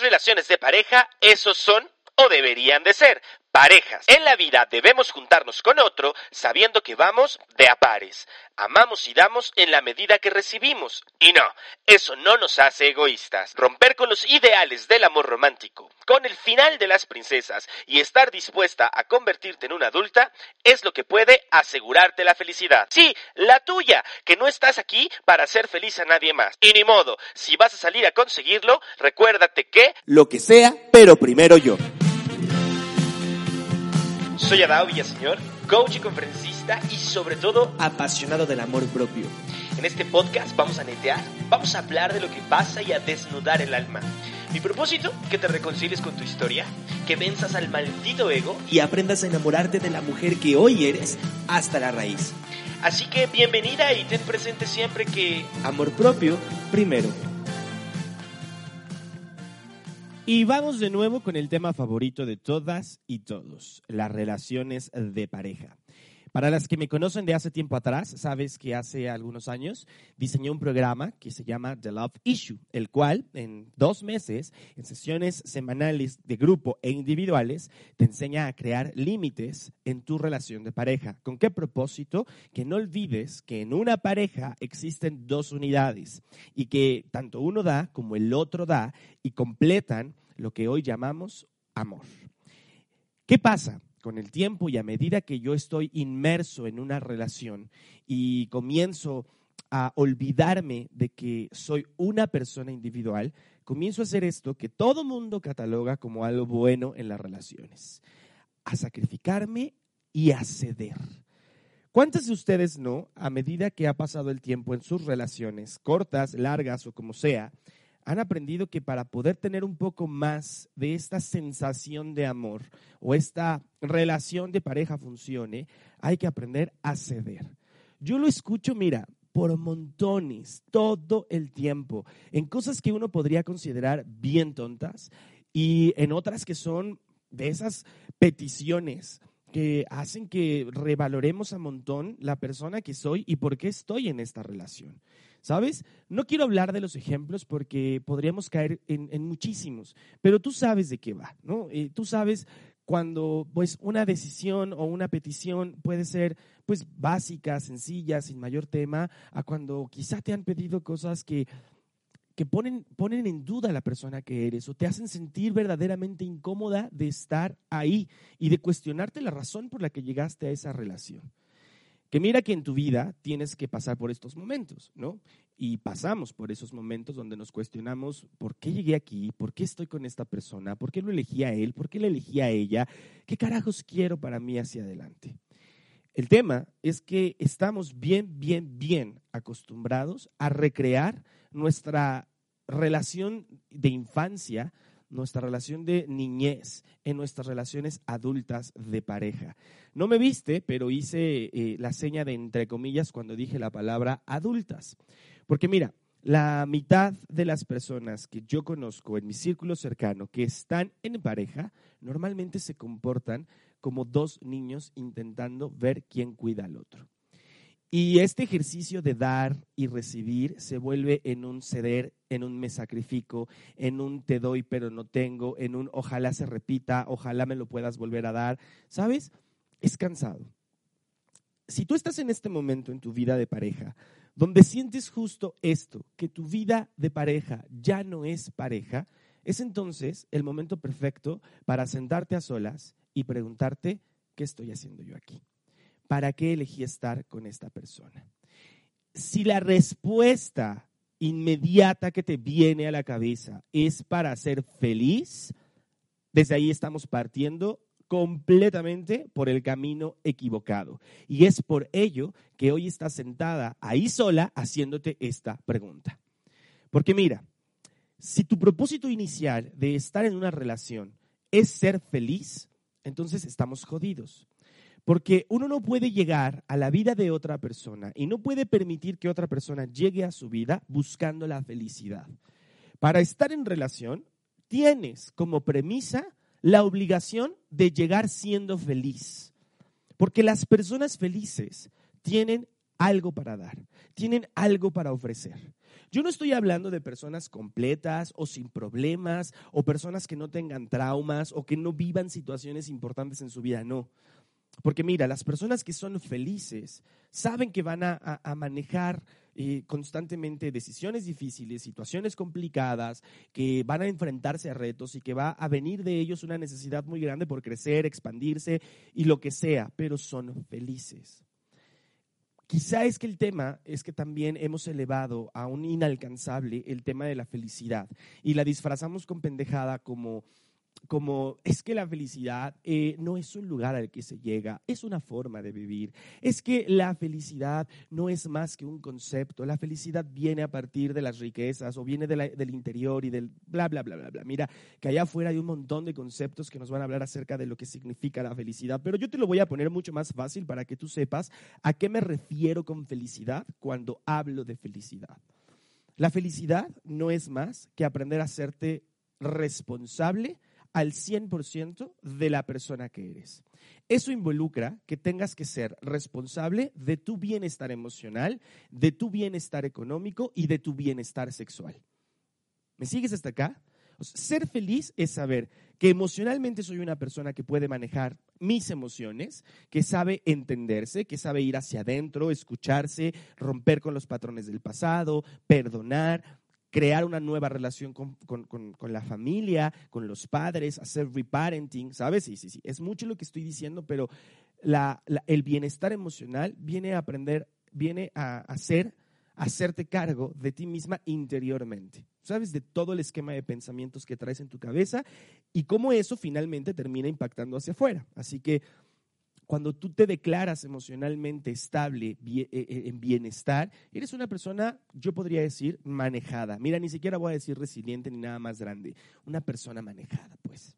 Relaciones de pareja, esos son o deberían de ser parejas. En la vida debemos juntarnos con otro sabiendo que vamos de a pares. Amamos y damos en la medida que recibimos. Y no, eso no nos hace egoístas. Romper con los ideales del amor romántico, con el final de las princesas y estar dispuesta a convertirte en una adulta es lo que puede asegurarte la felicidad. Sí, la tuya, que no estás aquí para hacer feliz a nadie más. Y ni modo, si vas a salir a conseguirlo, recuérdate que... Lo que sea, pero primero yo. Soy Adao Villaseñor, coach y conferencista y sobre todo Apasionado del amor propio. en este podcast vamos a netear, vamos a hablar de lo que pasa y a desnudar el alma. Mi propósito, que te reconcilies con tu historia, que venzas al maldito ego. Y aprendas a enamorarte de la mujer que hoy eres hasta la raíz. Así que bienvenida y ten presente siempre que Amor propio primero. Y vamos de nuevo con el tema favorito de todas y todos, las relaciones de pareja. Para las que me conocen de hace tiempo atrás, sabes que hace algunos años diseñé un programa que se llama The Love Issue, el cual en dos meses, en sesiones semanales de grupo e individuales, te enseña a crear límites en tu relación de pareja. ¿Con qué propósito? Que no olvides que en una pareja existen dos unidades y que tanto uno da como el otro da y completan lo que hoy llamamos amor. ¿Qué pasa? Con el tiempo y a medida que yo estoy inmerso en una relación y comienzo a olvidarme de que soy una persona individual, comienzo a hacer esto que todo mundo cataloga como algo bueno en las relaciones, a sacrificarme y a ceder. ¿Cuántos de ustedes no, a medida que ha pasado el tiempo en sus relaciones, cortas, largas o como sea, han aprendido que para poder tener un poco más de esta sensación de amor o esta relación de pareja funcione, hay que aprender a ceder. Yo lo escucho, mira, por montones, todo el tiempo, en cosas que uno podría considerar bien tontas y en otras que son de esas peticiones que hacen que revaloremos a montón la persona que soy y por qué estoy en esta relación. ¿Sabes? No quiero hablar de los ejemplos porque podríamos caer en, muchísimos, pero tú sabes de qué va, ¿no? Tú sabes cuando pues una decisión o una petición puede ser pues básica, sencilla, sin mayor tema, a cuando quizá te han pedido cosas que que ponen, ponen en duda a la persona que eres o te hacen sentir verdaderamente incómoda de estar ahí y de cuestionarte la razón por la que llegaste a esa relación. Que mira que en tu vida tienes que pasar por estos momentos, ¿no? Y pasamos por esos momentos donde nos cuestionamos por qué llegué aquí, por qué estoy con esta persona, por qué lo elegí a él, por qué le elegí a ella, qué carajos quiero para mí hacia adelante. El tema es que estamos bien, bien, bien acostumbrados a recrear nuestra relación de infancia, nuestra relación de niñez, en nuestras relaciones adultas de pareja. No me viste, pero hice eh, la seña de entre comillas cuando dije la palabra adultas. Porque mira, la mitad de las personas que yo conozco en mi círculo cercano que están en pareja, normalmente se comportan como dos niños intentando ver quién cuida al otro. Y este ejercicio de dar y recibir se vuelve en un ceder, en un me sacrifico, en un te doy pero no tengo, en un ojalá se repita, ojalá me lo puedas volver a dar. ¿Sabes? Es cansado. Si tú estás en este momento en tu vida de pareja, donde sientes justo esto, que tu vida de pareja ya no es pareja, es entonces el momento perfecto para sentarte a solas y preguntarte, ¿qué estoy haciendo yo aquí? ¿Para qué elegí estar con esta persona? Si la respuesta inmediata que te viene a la cabeza es para ser feliz, desde ahí estamos partiendo completamente por el camino equivocado. Y es por ello que hoy estás sentada ahí sola haciéndote esta pregunta. Porque mira, si tu propósito inicial de estar en una relación es ser feliz, entonces estamos jodidos. Porque uno no puede llegar a la vida de otra persona y no puede permitir que otra persona llegue a su vida buscando la felicidad. Para estar en relación, tienes como premisa la obligación de llegar siendo feliz. Porque las personas felices tienen algo para dar, tienen algo para ofrecer. Yo no estoy hablando de personas completas o sin problemas o personas que no tengan traumas o que no vivan situaciones importantes en su vida, no. Porque mira, las personas que son felices saben que van a, manejar eh, constantemente decisiones difíciles, situaciones complicadas, que van a enfrentarse a retos y que va a venir de ellos una necesidad muy grande por crecer, expandirse y lo que sea, pero son felices. Quizá es que el tema es que también hemos elevado a un inalcanzable el tema de la felicidad y la disfrazamos con pendejada como como es que la felicidad eh, no es un lugar al que se llega, es una forma de vivir. Es que la felicidad no es más que un concepto. La felicidad viene a partir de las riquezas o viene del interior y del bla, bla, bla, bla, bla. Mira, que allá afuera hay un montón de conceptos que nos van a hablar acerca de lo que significa la felicidad, pero yo te lo voy a poner mucho más fácil para que tú sepas a qué me refiero con felicidad cuando hablo de felicidad. La felicidad no es más que aprender a hacerte responsable al 100% de la persona que eres. Eso involucra que tengas que ser responsable de tu bienestar emocional, de tu bienestar económico y de tu bienestar sexual. ¿Me sigues hasta acá? ser feliz es saber que emocionalmente soy una persona que puede manejar mis emociones, que sabe entenderse, que sabe ir hacia adentro, escucharse, romper con los patrones del pasado, perdonar, crear una nueva relación con, la familia, con los padres, hacer reparenting, ¿sabes? Sí, sí, sí, es mucho lo que estoy diciendo, pero el bienestar emocional viene a aprender, viene a hacer, a hacerte cargo de ti misma interiormente, ¿sabes? De todo el esquema de pensamientos que traes en tu cabeza y cómo eso finalmente termina impactando hacia afuera. Así que cuando tú te declaras emocionalmente estable, eh, eh, en bienestar, eres una persona, yo podría decir, manejada. Mira, ni siquiera voy a decir resiliente ni nada más grande. Una persona manejada, pues.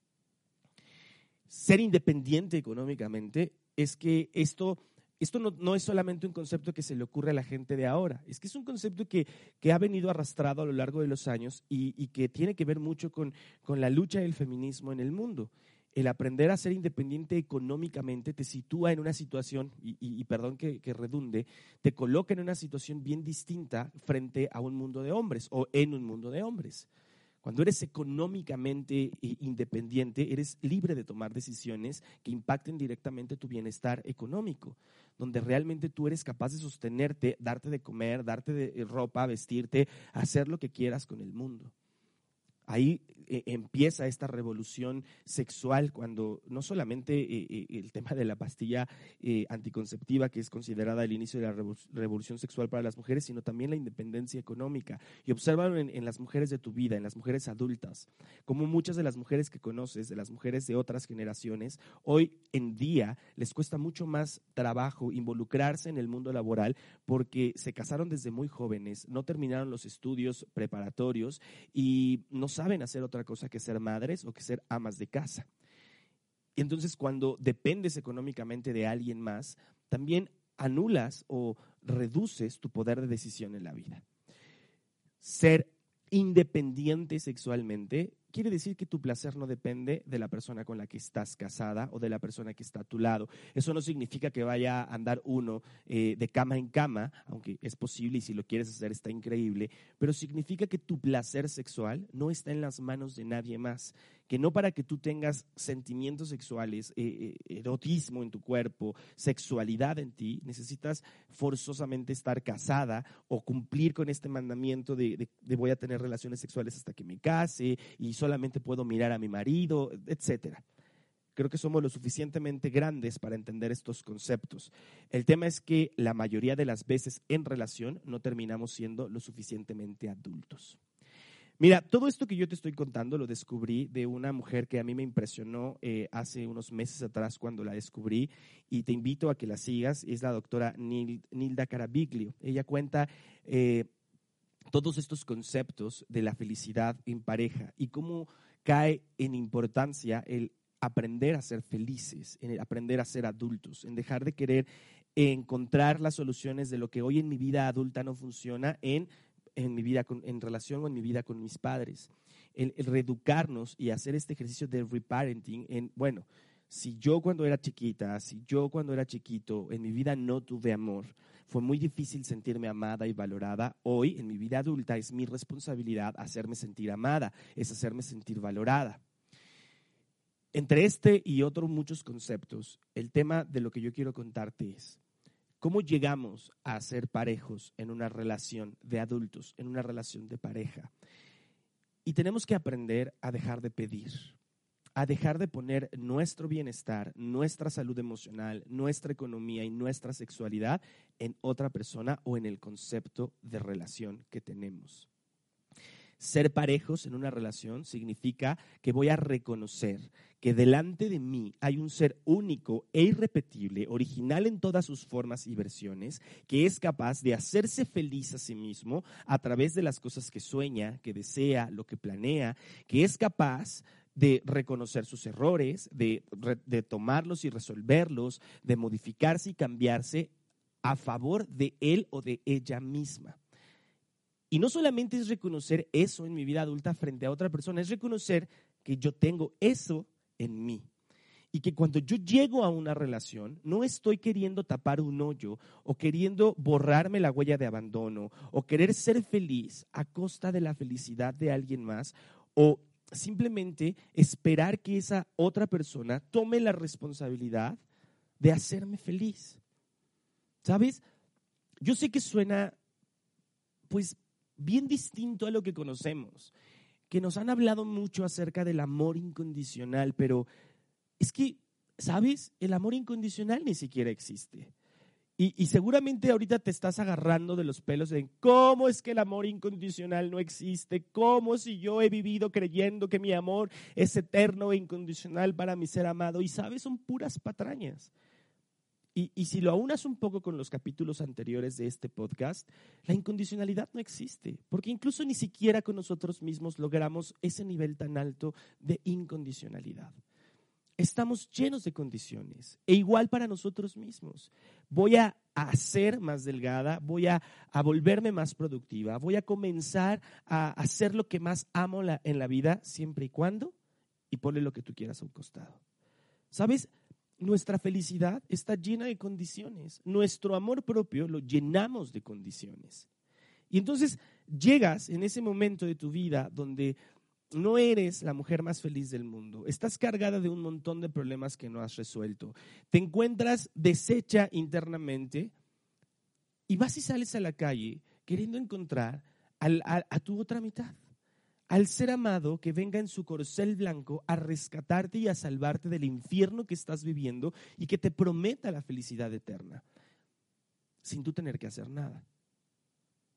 Ser independiente económicamente es que esto, esto no, es solamente un concepto que se le ocurre a la gente de ahora, es que es un concepto que, ha venido arrastrado a lo largo de los años y, que tiene que ver mucho con, con la lucha del feminismo en el mundo el aprender a ser independiente económicamente te sitúa en una situación, y, perdón que, redunde, te coloca en una situación bien distinta frente a un mundo de hombres o en un mundo de hombres. Cuando eres económicamente independiente, eres libre de tomar decisiones que impacten directamente tu bienestar económico, donde realmente tú eres capaz de sostenerte, darte de comer, darte de ropa, vestirte, hacer lo que quieras con el mundo. Ahí eh, empieza esta revolución sexual cuando no solamente eh, eh, el tema de la pastilla anticonceptiva, que es considerada el inicio de la revolución sexual para las mujeres, sino también la independencia económica. Y obsérvalo en, las mujeres de tu vida, en las mujeres adultas, como muchas de las mujeres que conoces, de las mujeres de otras generaciones, hoy en día les cuesta mucho más trabajo involucrarse en el mundo laboral porque se casaron desde muy jóvenes, no terminaron los estudios preparatorios y no saben hacer otra cosa que ser madres o que ser amas de casa. Y entonces cuando dependes económicamente de alguien más, también anulas o reduces tu poder de decisión en la vida. Ser independiente sexualmente quiere decir que tu placer no depende de la persona con la que estás casada o de la persona que está a tu lado. Eso no significa que vaya a andar uno eh, de cama en cama, aunque es posible y si lo quieres hacer está increíble, pero significa que tu placer sexual no está en las manos de nadie más, que no para que tú tengas sentimientos sexuales, eh, eh, erotismo en tu cuerpo, sexualidad en ti, necesitas forzosamente estar casada o cumplir con este mandamiento de, de voy a tener relaciones sexuales hasta que me case y solamente puedo mirar a mi marido, etcétera. Creo que somos lo suficientemente grandes para entender estos conceptos. El tema es que la mayoría de las veces en relación no terminamos siendo lo suficientemente adultos. Mira, todo esto que yo te estoy contando lo descubrí de una mujer que a mí me impresionó eh, hace unos meses atrás cuando la descubrí y te invito a que la sigas. Es la doctora Nilda Carabiglio. Ella cuenta eh, todos estos conceptos de la felicidad en pareja y cómo cae en importancia el aprender a ser felices, en aprender a ser adultos, en dejar de querer encontrar las soluciones de lo que hoy en mi vida adulta no funciona en, en mi vida en relación o en mi vida con mis padres. El, el, reeducarnos y hacer este ejercicio de reparenting en, bueno, si yo cuando era chiquita, si yo cuando era chiquito en mi vida no tuve amor, fue muy difícil sentirme amada y valorada. Hoy, en mi vida adulta, es mi responsabilidad hacerme sentir amada, es hacerme sentir valorada. Entre este y otros muchos conceptos, el tema de lo que yo quiero contarte es, ¿cómo llegamos a ser parejos en una relación de adultos, en una relación de pareja? Y tenemos que aprender a dejar de pedir, a dejar de poner nuestro bienestar, nuestra salud emocional, nuestra economía y nuestra sexualidad en otra persona o en el concepto de relación que tenemos. Ser parejos en una relación significa que voy a reconocer que delante de mí hay un ser único e irrepetible, original en todas sus formas y versiones, que es capaz de hacerse feliz a sí mismo a través de las cosas que sueña, que desea, lo que planea, que es capaz de reconocer sus errores, de, de tomarlos y resolverlos, de modificarse y cambiarse a favor de él o de ella misma. Y no solamente es reconocer eso en mi vida adulta frente a otra persona, es reconocer que yo tengo eso en mí. Y que cuando yo llego a una relación, no estoy queriendo tapar un hoyo o queriendo borrarme la huella de abandono o querer ser feliz a costa de la felicidad de alguien más o simplemente esperar que esa otra persona tome la responsabilidad de hacerme feliz. ¿Sabes? Yo sé que suena, pues, bien distinto a lo que conocemos, que nos han hablado mucho acerca del amor incondicional, pero es que, ¿sabes? El amor incondicional ni siquiera existe. Y, seguramente ahorita te estás agarrando de los pelos de cómo es que el amor incondicional no existe, cómo si yo he vivido creyendo que mi amor es eterno e incondicional para mi ser amado. Y sabes, son puras patrañas. Y, si lo aunas un poco con los capítulos anteriores de este podcast, la incondicionalidad no existe, porque incluso ni siquiera con nosotros mismos logramos ese nivel tan alto de incondicionalidad. Estamos llenos de condiciones, e igual para nosotros mismos. Voy a, ser más delgada, voy a, volverme más productiva, voy a comenzar a hacer lo que más amo en la vida, siempre y cuando, y ponle lo que tú quieras a un costado. ¿Sabes? Nuestra felicidad está llena de condiciones. Nuestro amor propio lo llenamos de condiciones. Y entonces llegas en ese momento de tu vida donde no eres la mujer más feliz del mundo. Estás cargada de un montón de problemas que no has resuelto. Te encuentras deshecha internamente y vas y sales a la calle queriendo encontrar a tu otra mitad al ser amado que venga en su corcel blanco a rescatarte y a salvarte del infierno que estás viviendo y que te prometa la felicidad eterna, sin tú tener que hacer nada.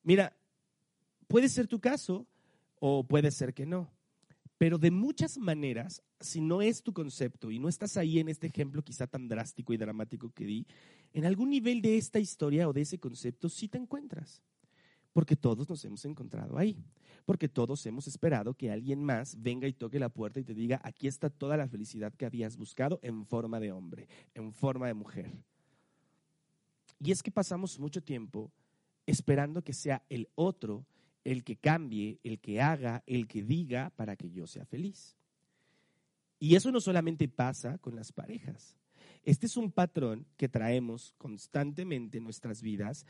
Mira, puede ser tu caso o puede ser que no, pero de muchas maneras, si no es tu concepto y no estás ahí en este ejemplo quizá tan drástico y dramático que di, en algún nivel de esta historia o de ese concepto sí te encuentras, porque todos nos hemos encontrado ahí porque todos hemos esperado que alguien más venga y toque la puerta y te diga, aquí está toda la felicidad que habías buscado en forma de hombre, en forma de mujer. Y es que pasamos mucho tiempo esperando que sea el otro el que cambie, el que haga, el que diga para que yo sea feliz. Y eso no solamente pasa con las parejas. Este es un patrón que traemos constantemente en nuestras vidas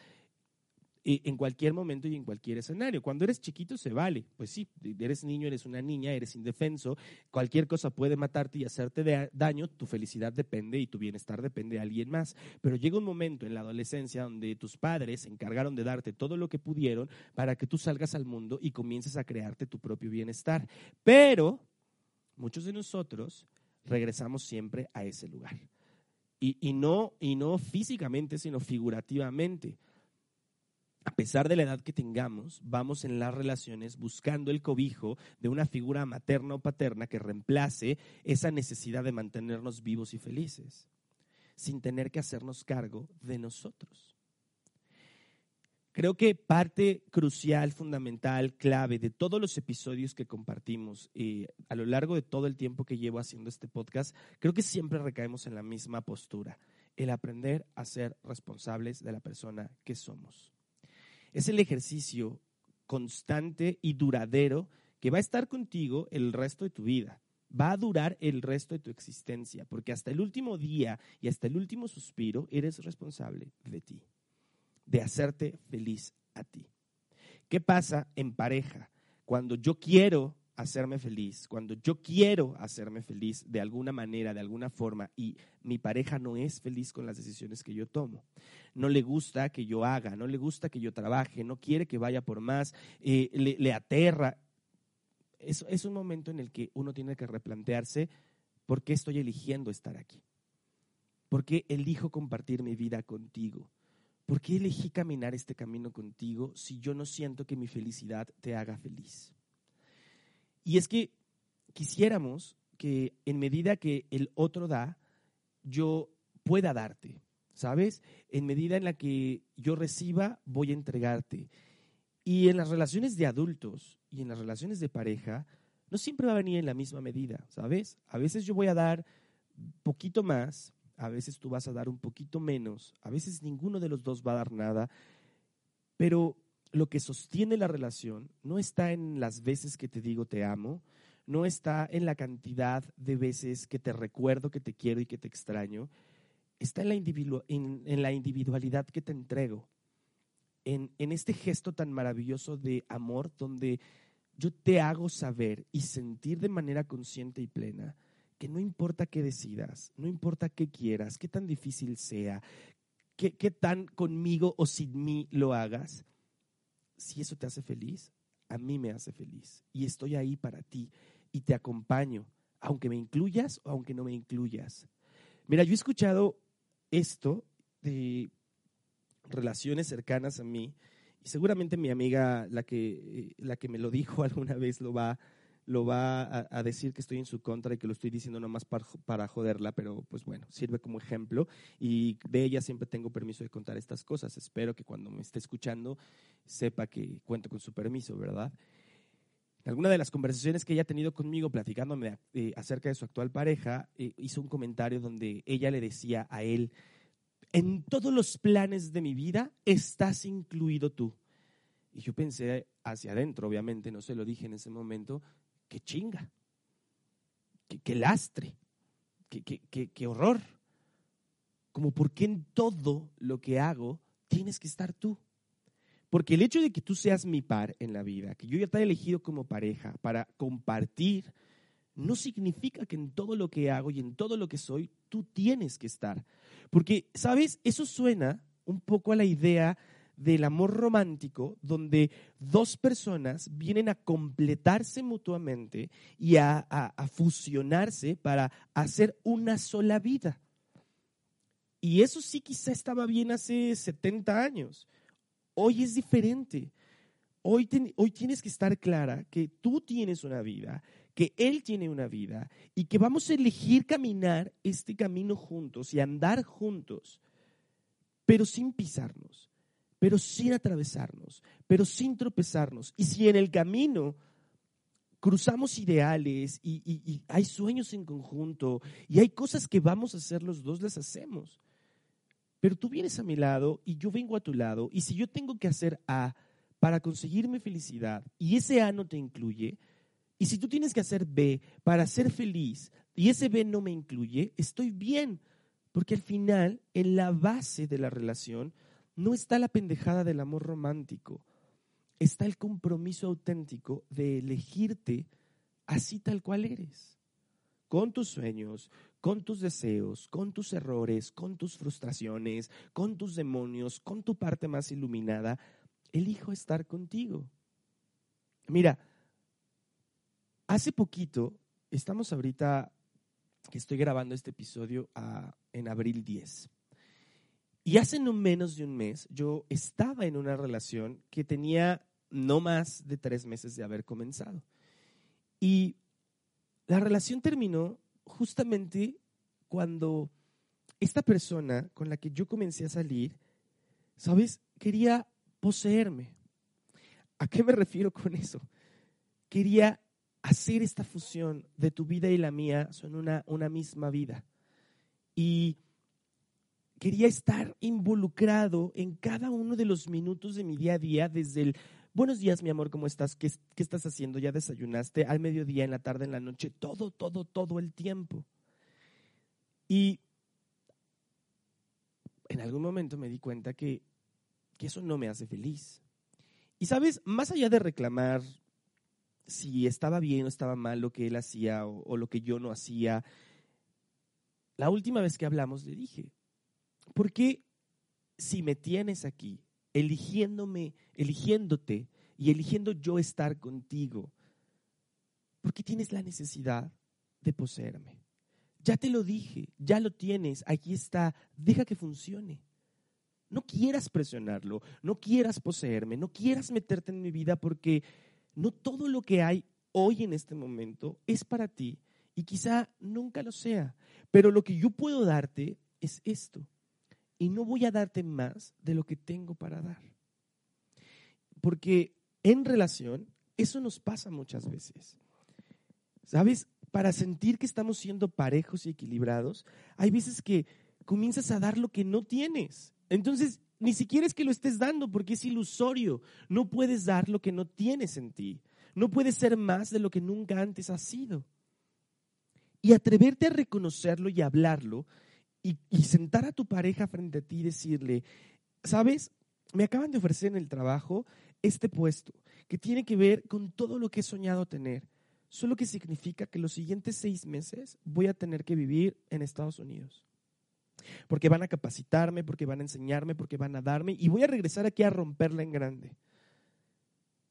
en cualquier momento y en cualquier escenario. Cuando eres chiquito se vale, pues sí, eres niño, eres una niña, eres indefenso, cualquier cosa puede matarte y hacerte daño, tu felicidad depende y tu bienestar depende de alguien más. Pero llega un momento en la adolescencia donde tus padres se encargaron de darte todo lo que pudieron para que tú salgas al mundo y comiences a crearte tu propio bienestar. Pero muchos de nosotros regresamos siempre a ese lugar. Y, no, y no físicamente, sino figurativamente a pesar de la edad que tengamos, vamos en las relaciones buscando el cobijo de una figura materna o paterna que reemplace esa necesidad de mantenernos vivos y felices, sin tener que hacernos cargo de nosotros. Creo que parte crucial, fundamental, clave de todos los episodios que compartimos eh, a lo largo de todo el tiempo que llevo haciendo este podcast, creo que siempre recaemos en la misma postura, el aprender a ser responsables de la persona que somos. Es el ejercicio constante y duradero que va a estar contigo el resto de tu vida. Va a durar el resto de tu existencia, porque hasta el último día y hasta el último suspiro eres responsable de ti. de hacerte feliz a ti. ¿Qué pasa en pareja? Cuando yo quiero hacerme feliz, cuando yo quiero hacerme feliz de alguna manera, de alguna forma, y mi pareja no es feliz con las decisiones que yo tomo, no le gusta que yo haga, no le gusta que yo trabaje, no quiere que vaya por más, eh, le, aterra, es, es un momento en el que uno tiene que replantearse por qué estoy eligiendo estar aquí, por qué elijo compartir mi vida contigo. ¿Por qué elegí caminar este camino contigo si yo no siento que mi felicidad te haga feliz? Y es que quisiéramos que en medida que el otro da, yo pueda darte, ¿sabes? En medida en la que yo reciba, voy a entregarte. Y en las relaciones de adultos y en las relaciones de pareja, no siempre va a venir en la misma medida, ¿sabes? A veces yo voy a dar poquito más, a veces tú vas a dar un poquito menos, a veces ninguno de los dos va a dar nada, pero lo que sostiene la relación no está en las veces que te digo te amo, no está en la cantidad de veces que te recuerdo que te quiero y que te extraño, está en la, individualidad que te entrego, en, en este gesto tan maravilloso de amor donde yo te hago saber y sentir de manera consciente y plena que no importa qué decidas, no importa qué quieras, qué tan difícil sea, qué, qué tan conmigo o sin mí lo hagas, si eso te hace feliz, a mí me hace feliz. Y estoy ahí para ti y te acompaño, aunque me incluyas o aunque no me incluyas. Mira, yo he escuchado esto de relaciones cercanas a mí y seguramente mi amiga, la que, eh, la que me lo dijo alguna vez, lo va lo va a, decir que estoy en su contra y que lo estoy diciendo nomás para, para joderla, pero pues bueno, sirve como ejemplo y de ella siempre tengo permiso de contar estas cosas. Espero que cuando me esté escuchando sepa que cuento con su permiso, ¿verdad? Alguna de las conversaciones que ella ha tenido conmigo platicándome eh, acerca de su actual pareja, eh, hizo un comentario donde ella le decía a él, en todos los planes de mi vida estás incluido tú. Y yo pensé hacia adentro, obviamente, no se lo dije en ese momento, qué chinga, qué, lastre, qué, horror. Como por qué en todo lo que hago tienes que estar tú. Porque el hecho de que tú seas mi par en la vida, que yo ya te he elegido como pareja para compartir, no significa que en todo lo que hago y en todo lo que soy, tú tienes que estar. Porque, ¿sabes? Eso suena un poco a la idea del amor romántico donde dos personas vienen a completarse mutuamente y a, fusionarse para hacer una sola vida. Y eso sí quizá estaba bien hace 70 años. Hoy es diferente. Hoy, hoy tienes que estar clara que tú tienes una vida, que Él tiene una vida y que vamos a elegir caminar este camino juntos y andar juntos, pero sin pisarnos pero sin atravesarnos, pero sin tropezarnos. Y si en el camino cruzamos ideales y, hay sueños en conjunto y hay cosas que vamos a hacer los dos, las hacemos. Pero tú vienes a mi lado y yo vengo a tu lado y si yo tengo que hacer A para conseguir mi felicidad y ese A no te incluye, y si tú tienes que hacer B para ser feliz y ese B no me incluye, estoy bien, porque al final, en la base de la relación, no está la pendejada del amor romántico, está el compromiso auténtico de elegirte así tal cual eres, con tus sueños, con tus deseos, con tus errores, con tus frustraciones, con tus demonios, con tu parte más iluminada, elijo estar contigo. Mira, hace poquito, estamos ahorita que estoy grabando este episodio ah, en abril 10. Y hace no menos de un mes yo estaba en una relación que tenía no más de tres meses de haber comenzado. Y la relación terminó justamente cuando esta persona con la que yo comencé a salir, ¿sabes? Quería poseerme. ¿A qué me refiero con eso? Quería hacer esta fusión de tu vida y la mía son una, una misma vida. Y quería estar involucrado en cada uno de los minutos de mi día a día, desde el buenos días, mi amor, ¿cómo estás? ¿Qué, ¿Qué, estás haciendo? ¿Ya desayunaste? Al mediodía, en la tarde, en la noche, todo, todo, todo el tiempo. Y en algún momento me di cuenta que que eso no me hace feliz. Y sabes, más allá de reclamar si estaba bien o estaba mal lo que él hacía o, o lo que yo no hacía, la última vez que hablamos le dije, ¿por qué si me tienes aquí, eligiéndome, eligiéndote y eligiendo yo estar contigo, ¿por qué tienes la necesidad de poseerme? Ya te lo dije, ya lo tienes, aquí está, deja que funcione. No quieras presionarlo, no quieras poseerme, no quieras meterte en mi vida porque no todo lo que hay hoy en este momento es para ti y quizá nunca lo sea. Pero lo que yo puedo darte es esto. Y no voy a darte más de lo que tengo para dar. Porque en relación, eso nos pasa muchas veces. ¿Sabes? Para sentir que estamos siendo parejos y equilibrados, hay veces que comienzas a dar lo que no tienes. Entonces, ni siquiera es que lo estés dando porque es ilusorio. No puedes dar lo que no tienes en ti. No puedes ser más de lo que nunca antes has sido. Y atreverte a reconocerlo y hablarlo y, sentar a tu pareja frente a ti y decirle, sabes, me acaban de ofrecer en el trabajo este puesto que tiene que ver con todo lo que he soñado tener, solo que significa que los siguientes seis meses voy a tener que vivir en Estados Unidos. Porque van a capacitarme, porque van a enseñarme, porque van a darme, y voy a regresar aquí a romperla en grande.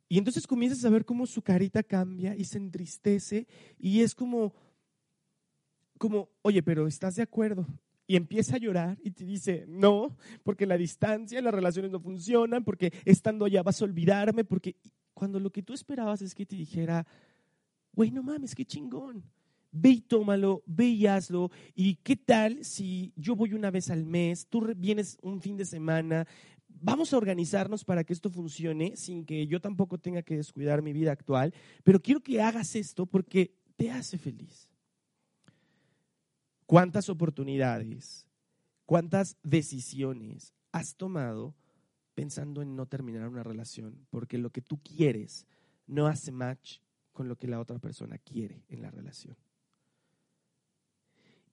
Y entonces comienzas a ver cómo su carita cambia y se entristece y es como, como, oye, pero ¿estás de acuerdo? Y empieza a llorar y te dice, no, porque la distancia, las relaciones no funcionan, porque estando allá vas a olvidarme, porque cuando lo que tú esperabas es que te dijera, güey, no mames, qué chingón. Ve y tómalo, ve y hazlo. ¿Y qué tal si yo voy una vez al mes, tú vienes un fin de semana, vamos a organizarnos para que esto funcione sin que yo tampoco tenga que descuidar mi vida actual, pero quiero que hagas esto porque te hace feliz. ¿Cuántas oportunidades, cuántas decisiones has tomado pensando en no terminar una relación? Porque lo que tú quieres no hace match con lo que la otra persona quiere en la relación.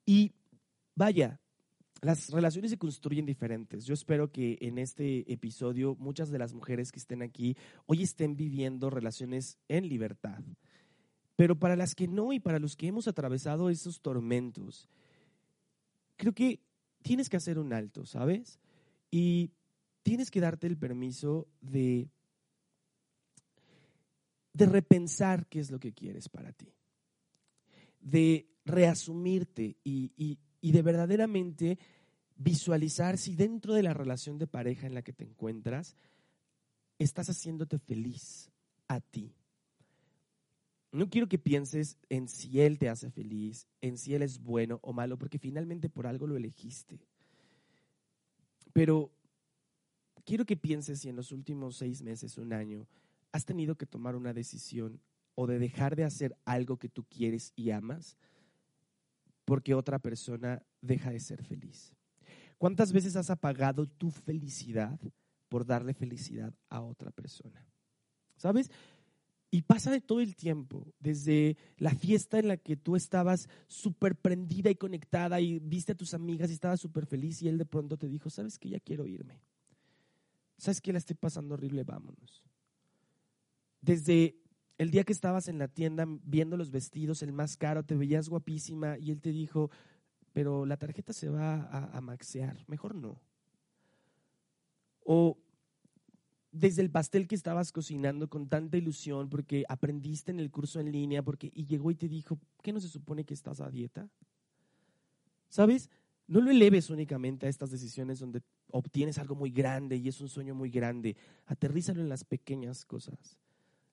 Y vaya, las relaciones se construyen diferentes. Yo espero que en este episodio muchas de las mujeres que estén aquí hoy estén viviendo relaciones en libertad. Pero para las que no y para los que hemos atravesado esos tormentos, creo que tienes que hacer un alto, ¿sabes? Y tienes que darte el permiso de, de repensar qué es lo que quieres para ti, de reasumirte y, y, y de verdaderamente visualizar si dentro de la relación de pareja en la que te encuentras estás haciéndote feliz a ti. No quiero que pienses en si Él te hace feliz, en si Él es bueno o malo, porque finalmente por algo lo elegiste. Pero quiero que pienses si en los últimos seis meses, un año, has tenido que tomar una decisión o de dejar de hacer algo que tú quieres y amas porque otra persona deja de ser feliz. ¿Cuántas veces has apagado tu felicidad por darle felicidad a otra persona? ¿Sabes? Y pasa de todo el tiempo, desde la fiesta en la que tú estabas súper prendida y conectada y viste a tus amigas y estabas súper feliz y él de pronto te dijo, sabes que ya quiero irme. Sabes que la estoy pasando horrible, vámonos. Desde el día que estabas en la tienda viendo los vestidos, el más caro, te veías guapísima y él te dijo, pero la tarjeta se va a, a maxear, mejor no. O desde el pastel que estabas cocinando con tanta ilusión porque aprendiste en el curso en línea porque y llegó y te dijo, ¿qué no se supone que estás a dieta? ¿Sabes? No lo eleves únicamente a estas decisiones donde obtienes algo muy grande y es un sueño muy grande. Aterrízalo en las pequeñas cosas.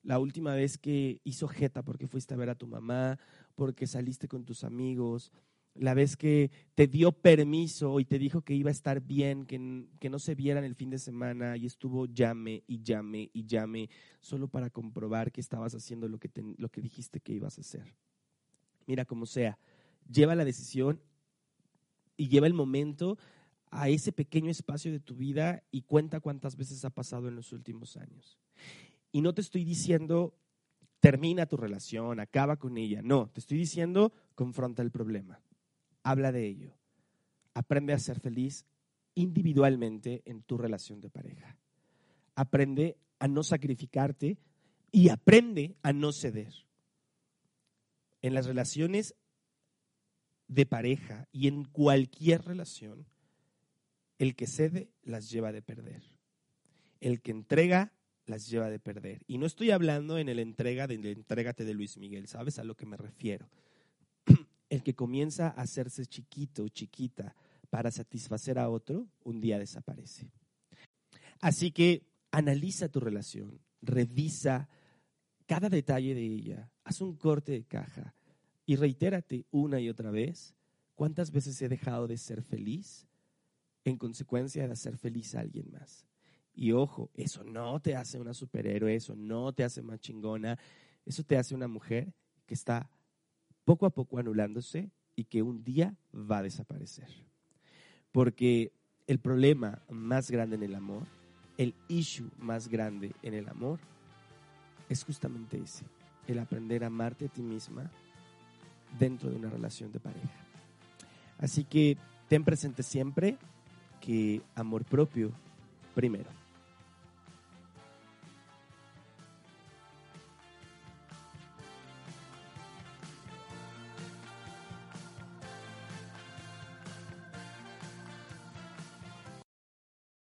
La última vez que hizo jeta porque fuiste a ver a tu mamá, porque saliste con tus amigos, la vez que te dio permiso y te dijo que iba a estar bien, que, que no se vieran el fin de semana y estuvo llame y llame y llame solo para comprobar que estabas haciendo lo que, lo que dijiste que ibas a hacer. Mira, como sea, lleva la decisión y lleva el momento a ese pequeño espacio de tu vida y cuenta cuántas veces ha pasado en los últimos años. Y no te estoy diciendo termina tu relación, acaba con ella. No, te estoy diciendo confronta el problema habla de ello. Aprende a ser feliz individualmente en tu relación de pareja. aprende a no sacrificarte y aprende a no ceder. En las relaciones de pareja y en cualquier relación, el que cede las lleva de perder. El que entrega las lleva de perder. Y no estoy hablando en el entrega de entrégate de Luis Miguel, ¿sabes a lo que me refiero? El que comienza a hacerse chiquito o chiquita para satisfacer a otro, un día desaparece. Así que analiza tu relación, revisa cada detalle de ella, haz un corte de caja y reitérate una y otra vez cuántas veces he dejado de ser feliz en consecuencia de hacer feliz a alguien más. Y ojo, eso no te hace una superhéroe, eso no te hace más chingona, eso te hace una mujer que está poco a poco anulándose y que un día va a desaparecer. Porque el problema más grande en el amor, el issue más grande en el amor, es justamente ese, el aprender a amarte a ti misma dentro de una relación de pareja. Así que ten presente siempre que amor propio primero.